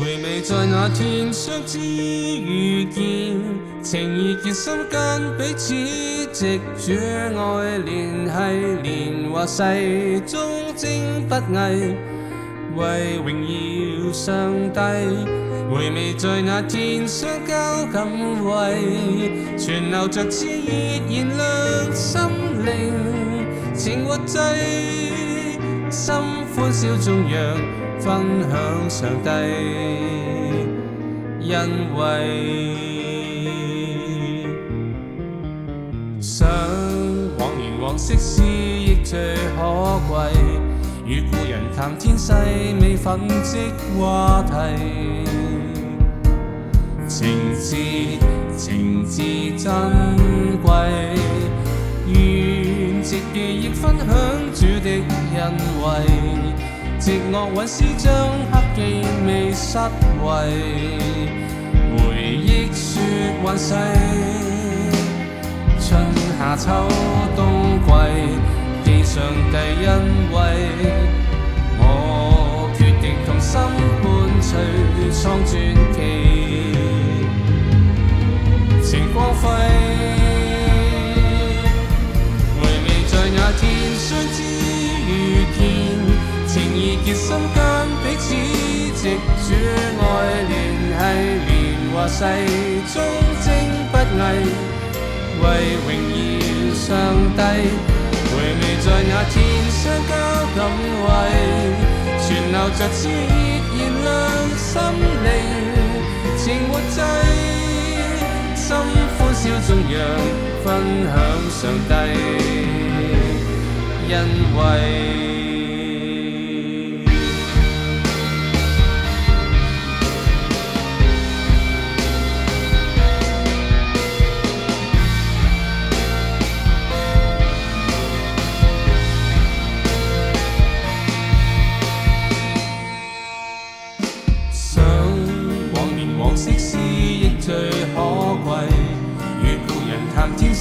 回味在那天相知遇见，情意结心间，彼此藉住爱联系，年华世终正不移，为荣耀上帝。回味在那天相交感慰，存留着炽热燃亮心灵，情和祭，心欢笑中扬。分享上帝恩惠，想往年往昔思亦最可贵，与故人谈天细味粉饰话题，情字情字珍贵，愿藉记忆分享主的恩惠。寂寞韵丝将刻记未失位，回忆说幻世。春夏秋冬季，记上地恩惠，我决定同心伴随创传奇。世忠贞不移，为荣耀上帝。回味在那天相交感慰，存留着炽热燃亮心灵，情活祭，心歡笑中让分享上帝，因为。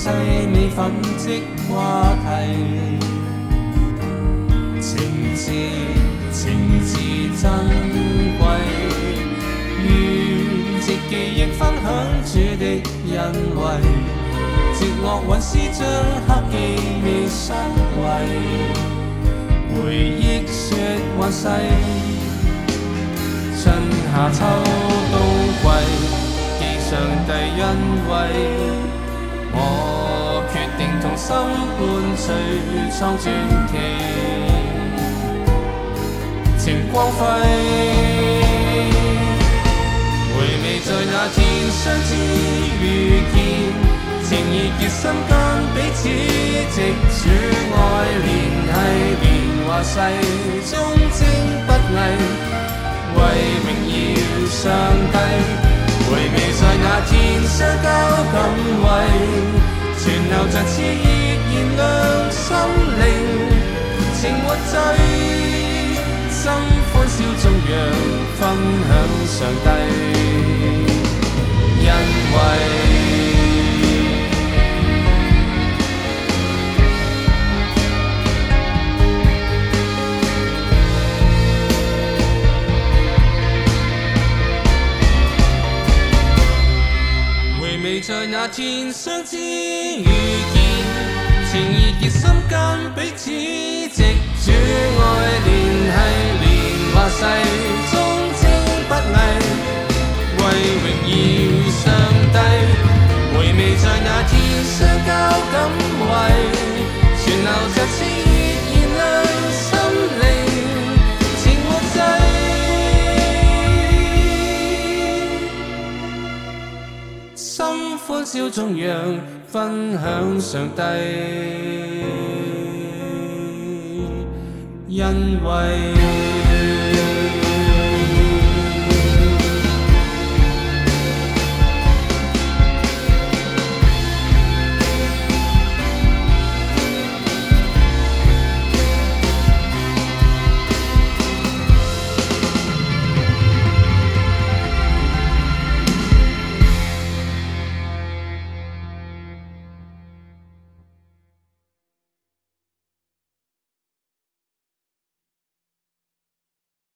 细味粉迹话题，情字情字珍贵，愿借记忆分享主的恩惠，借恶运丝将黑记忆生贵。回忆说万世，春夏秋冬季，记上帝恩惠。心伴誰創傳奇，情光輝。回味在那天相知遇見，情意結心間彼此直處愛聯繫，年華逝終精不偽，為榮耀上帝。回味在那天相交感慰。全留着炽热，燃亮心灵，情活醉，心欢笑中扬，分享上帝，因为。在那天相知遇见，情意结心间，彼此直主爱联系，连话世终贞不移，为荣耀上帝，回味在那天相交感卫。心欢笑，总让分享上帝，因为。